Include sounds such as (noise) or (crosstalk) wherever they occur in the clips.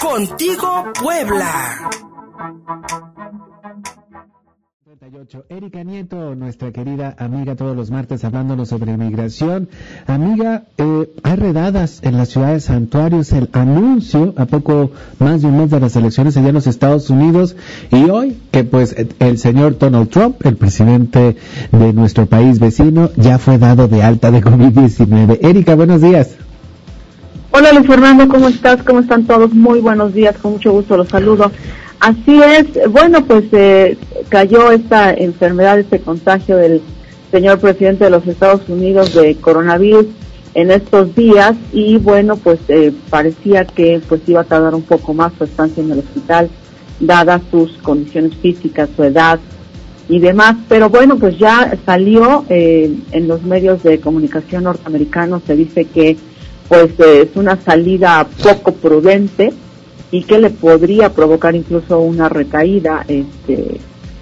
Contigo Puebla. Erika Nieto, nuestra querida amiga todos los martes hablándonos sobre inmigración. Amiga, eh, hay redadas en la ciudad de Santuarios, el anuncio a poco más de un mes de las elecciones allá en los Estados Unidos y hoy que pues el señor Donald Trump, el presidente de nuestro país vecino, ya fue dado de alta de COVID-19. Erika, buenos días. Hola Luis Fernando, ¿cómo estás? ¿Cómo están todos? Muy buenos días, con mucho gusto los saludo. Así es, bueno, pues eh, cayó esta enfermedad, este contagio del señor presidente de los Estados Unidos de coronavirus en estos días y bueno, pues eh, parecía que pues iba a tardar un poco más su estancia en el hospital, dadas sus condiciones físicas, su edad y demás, pero bueno, pues ya salió eh, en los medios de comunicación norteamericanos, se dice que pues es una salida poco prudente, y que le podría provocar incluso una recaída, este,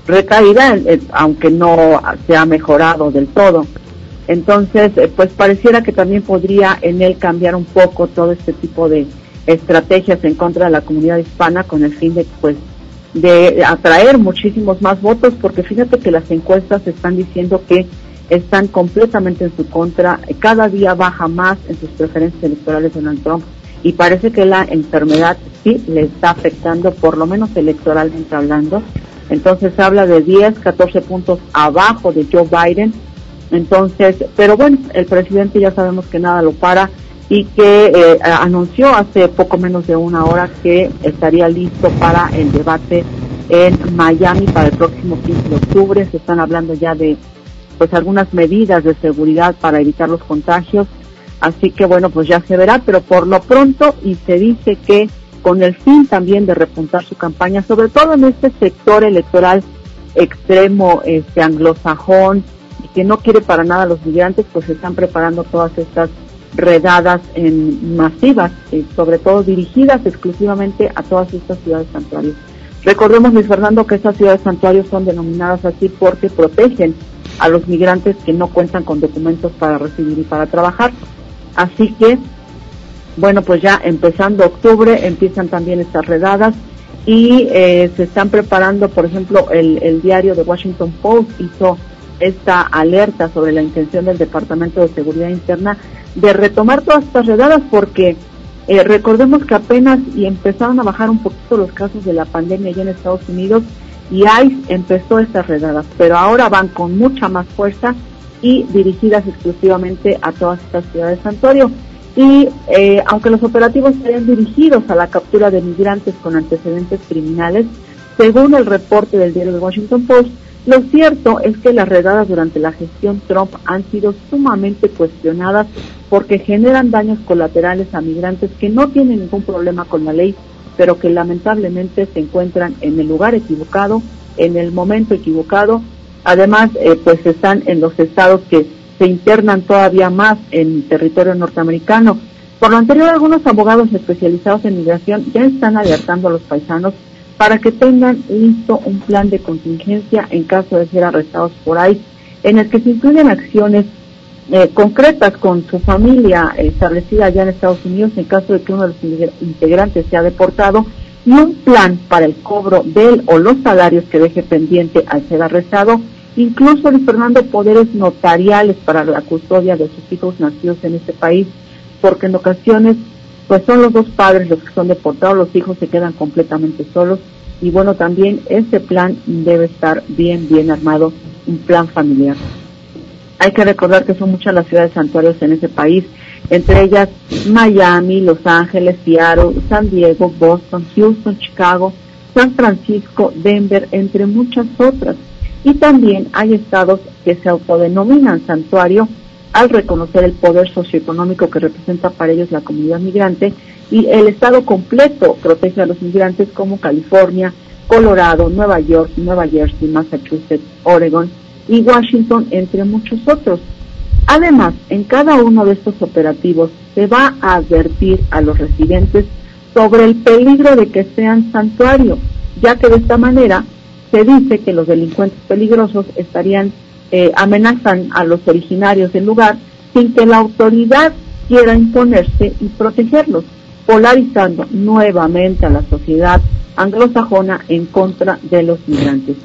recaída, eh, aunque no se ha mejorado del todo. Entonces, eh, pues pareciera que también podría en él cambiar un poco todo este tipo de estrategias en contra de la comunidad hispana con el fin de, pues, de atraer muchísimos más votos, porque fíjate que las encuestas están diciendo que están completamente en su contra, cada día baja más en sus preferencias electorales Donald Trump y parece que la enfermedad sí le está afectando, por lo menos electoralmente hablando. Entonces habla de 10, 14 puntos abajo de Joe Biden. Entonces, pero bueno, el presidente ya sabemos que nada lo para y que eh, anunció hace poco menos de una hora que estaría listo para el debate en Miami para el próximo 15 de octubre. Se están hablando ya de pues algunas medidas de seguridad para evitar los contagios Así que bueno, pues ya se verá, pero por lo pronto y se dice que con el fin también de repuntar su campaña, sobre todo en este sector electoral extremo, este anglosajón, y que no quiere para nada a los migrantes, pues se están preparando todas estas redadas en masivas, eh, sobre todo dirigidas exclusivamente a todas estas ciudades santuarios. Recordemos, Luis Fernando, que estas ciudades santuarios son denominadas así porque protegen a los migrantes que no cuentan con documentos para recibir y para trabajar. Así que, bueno, pues ya empezando octubre empiezan también estas redadas y eh, se están preparando, por ejemplo, el, diario de Washington Post hizo esta alerta sobre la intención del Departamento de Seguridad Interna de retomar todas estas redadas porque eh, recordemos que apenas y empezaron a bajar un poquito los casos de la pandemia allá en Estados Unidos y ICE empezó estas redadas, pero ahora van con mucha más fuerza y dirigidas exclusivamente a todas estas ciudades santuario. Y eh, aunque los operativos sean dirigidos a la captura de migrantes con antecedentes criminales, según el reporte del diario The Washington Post, lo cierto es que las redadas durante la gestión Trump han sido sumamente cuestionadas porque generan daños colaterales a migrantes que no tienen ningún problema con la ley, pero que lamentablemente se encuentran en el lugar equivocado, en el momento equivocado Además, eh, pues están en los estados que se internan todavía más en territorio norteamericano. Por lo anterior, algunos abogados especializados en migración ya están alertando a los paisanos para que tengan listo un plan de contingencia en caso de ser arrestados por ahí, en el que se incluyen acciones eh, concretas con su familia establecida allá en Estados Unidos en caso de que uno de los integrantes sea deportado y un plan para el cobro del o los salarios que deje pendiente al ser arrestado incluso Fernando poderes notariales para la custodia de sus hijos nacidos en este país, porque en ocasiones pues son los dos padres los que son deportados, los hijos se quedan completamente solos y bueno, también ese plan debe estar bien, bien armado, un plan familiar. Hay que recordar que son muchas las ciudades santuarios en ese país, entre ellas Miami, Los Ángeles, Seattle, San Diego, Boston, Houston, Chicago, San Francisco, Denver, entre muchas otras y también hay estados que se autodenominan santuario al reconocer el poder socioeconómico que representa para ellos la comunidad migrante y el estado completo protege a los migrantes como California, Colorado, Nueva York, Nueva Jersey, Massachusetts, Oregon y Washington, entre muchos otros. Además, en cada uno de estos operativos se va a advertir a los residentes sobre el peligro de que sean santuario, ya que de esta manera se dice que los delincuentes peligrosos estarían eh, amenazan a los originarios del lugar sin que la autoridad quiera imponerse y protegerlos, polarizando nuevamente a la sociedad anglosajona en contra de los migrantes.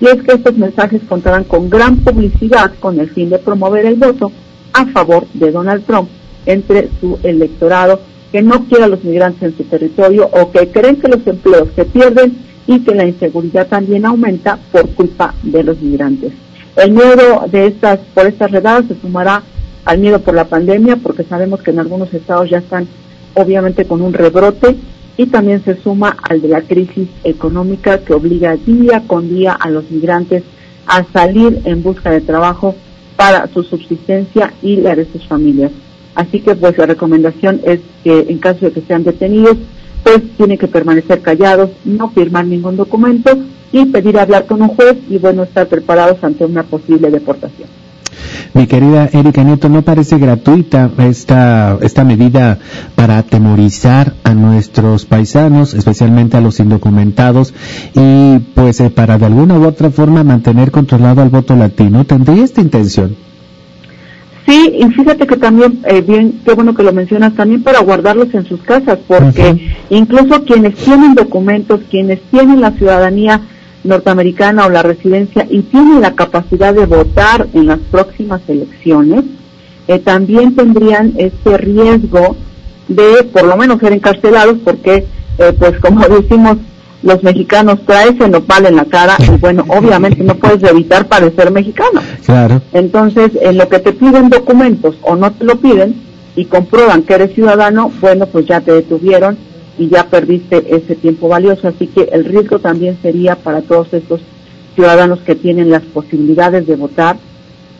Y es que estos mensajes contarán con gran publicidad con el fin de promover el voto a favor de Donald Trump entre su electorado que no quiere a los migrantes en su territorio o que creen que los empleos se pierden y que la inseguridad también aumenta por culpa de los migrantes. El miedo de estas, por estas redadas se sumará al miedo por la pandemia, porque sabemos que en algunos estados ya están obviamente con un rebrote y también se suma al de la crisis económica que obliga día con día a los migrantes a salir en busca de trabajo para su subsistencia y la de sus familias. Así que pues la recomendación es que en caso de que sean detenidos, pues tienen que permanecer callados, no firmar ningún documento y pedir hablar con un juez y bueno, estar preparados ante una posible deportación. Mi querida Erika Nieto, ¿no parece gratuita esta, esta medida para atemorizar a nuestros paisanos, especialmente a los indocumentados, y pues eh, para de alguna u otra forma mantener controlado al voto latino? ¿Tendría esta intención? Sí, y fíjate que también, eh, bien, qué bueno que lo mencionas, también para guardarlos en sus casas, porque incluso quienes tienen documentos, quienes tienen la ciudadanía norteamericana o la residencia y tienen la capacidad de votar en las próximas elecciones, eh, también tendrían este riesgo de por lo menos ser encarcelados, porque, eh, pues como (laughs) decimos, los mexicanos traen ese nopal en la cara y bueno, (laughs) obviamente no puedes evitar parecer mexicano. Claro. Entonces, en lo que te piden documentos o no te lo piden y comprueban que eres ciudadano, bueno, pues ya te detuvieron y ya perdiste ese tiempo valioso. Así que el riesgo también sería para todos estos ciudadanos que tienen las posibilidades de votar,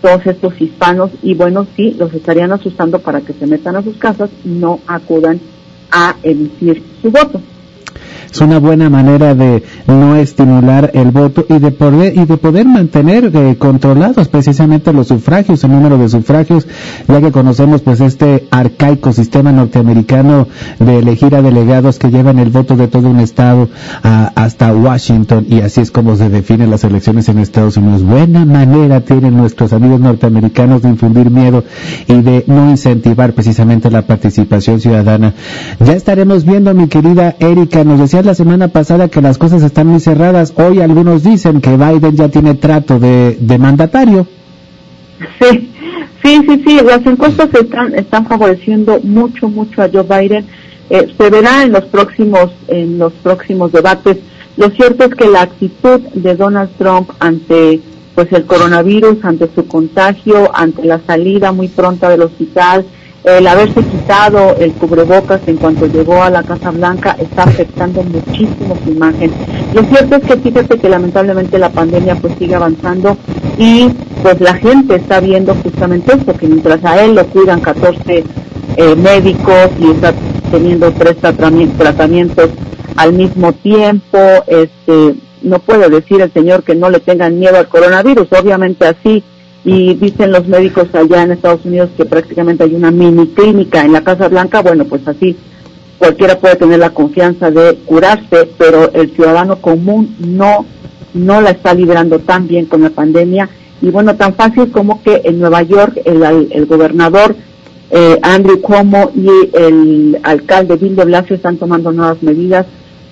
todos estos hispanos, y bueno, sí, los estarían asustando para que se metan a sus casas y no acudan a emitir su voto es una buena manera de no estimular el voto y de poder y de poder mantener eh, controlados precisamente los sufragios, el número de sufragios, ya que conocemos pues este arcaico sistema norteamericano de elegir a delegados que llevan el voto de todo un estado hasta Washington y así es como se definen las elecciones en Estados Unidos. Buena manera tienen nuestros amigos norteamericanos de infundir miedo y de no incentivar precisamente la participación ciudadana. Ya estaremos viendo, mi querida Erika, nos decía la semana pasada que las cosas están muy cerradas. Hoy algunos dicen que Biden ya tiene trato de, mandatario. Sí, sí, sí, sí. Las encuestas están, están favoreciendo mucho, mucho a Joe Biden. Eh, se verá en los próximos, en los próximos debates. Lo cierto es que la actitud de Donald Trump ante pues el coronavirus, ante su contagio, ante la salida muy pronta del hospital, el haberse quitado el cubrebocas en cuanto llegó a la Casa Blanca está afectando muchísimo su imagen. Lo cierto es que fíjate que lamentablemente la pandemia pues sigue avanzando y pues la gente está viendo justamente esto, que mientras a él lo cuidan 14 eh, médicos y está teniendo tres tratamientos al mismo tiempo, este no puede decir el señor que no le tengan miedo al coronavirus, obviamente así y dicen los médicos allá en Estados Unidos que prácticamente hay una mini clínica en la Casa Blanca, bueno, pues así cualquiera puede tener la confianza de curarse, pero el ciudadano común no, no la está librando tan bien con la pandemia. Y bueno, tan fácil como que en Nueva York el, el gobernador eh, Andrew Cuomo y el alcalde Bill de Blasio están tomando nuevas medidas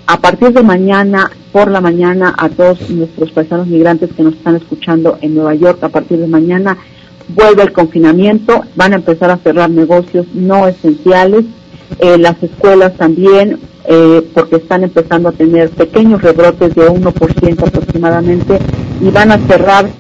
a partir de mañana, por la mañana, a todos nuestros paisanos migrantes que nos están escuchando en Nueva York, a partir de mañana vuelve el confinamiento, van a empezar a cerrar negocios no esenciales, eh, las escuelas también, eh, porque están empezando a tener pequeños rebrotes de 1% aproximadamente, y van a cerrar,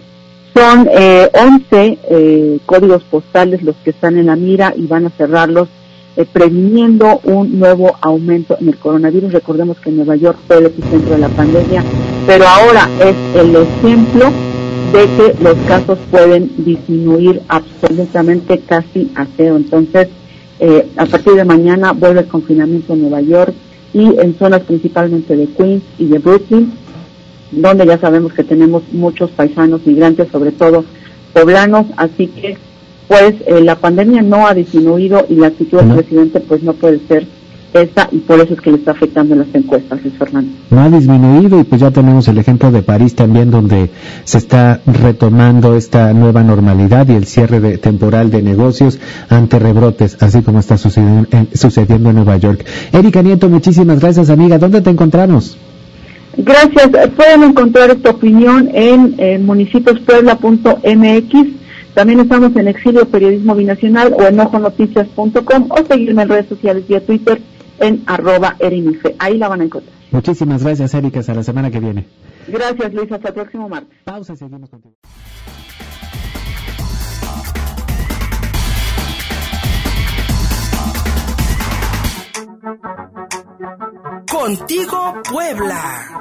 son eh, 11 eh, códigos postales los que están en la mira y van a cerrarlos eh, previniendo un nuevo aumento en el coronavirus. Recordemos que Nueva York fue el epicentro de la pandemia, pero ahora es el ejemplo de que los casos pueden disminuir absolutamente casi a cero. Entonces, eh, a partir de mañana vuelve el confinamiento en Nueva York y en zonas principalmente de Queens y de Brooklyn, donde ya sabemos que tenemos muchos paisanos migrantes, sobre todo poblanos, así que pues eh, la pandemia no ha disminuido y la actitud del presidente pues no puede ser esa y por eso es que le está afectando las encuestas, Luis Fernando. No ha disminuido y pues ya tenemos el ejemplo de París también donde se está retomando esta nueva normalidad y el cierre de, temporal de negocios ante rebrotes, así como está sucediendo en, sucediendo en Nueva York. Erika Nieto, muchísimas gracias amiga. ¿Dónde te encontramos? Gracias. Pueden encontrar esta opinión en eh, municipiospuebla.mx. También estamos en Exilio Periodismo Binacional o en ojonoticias.com o seguirme en redes sociales vía Twitter en arroba erinife. Ahí la van a encontrar. Muchísimas gracias, Erika. Hasta la semana que viene. Gracias, Luis. Hasta el próximo martes. Pausa y seguimos contigo. Contigo Puebla.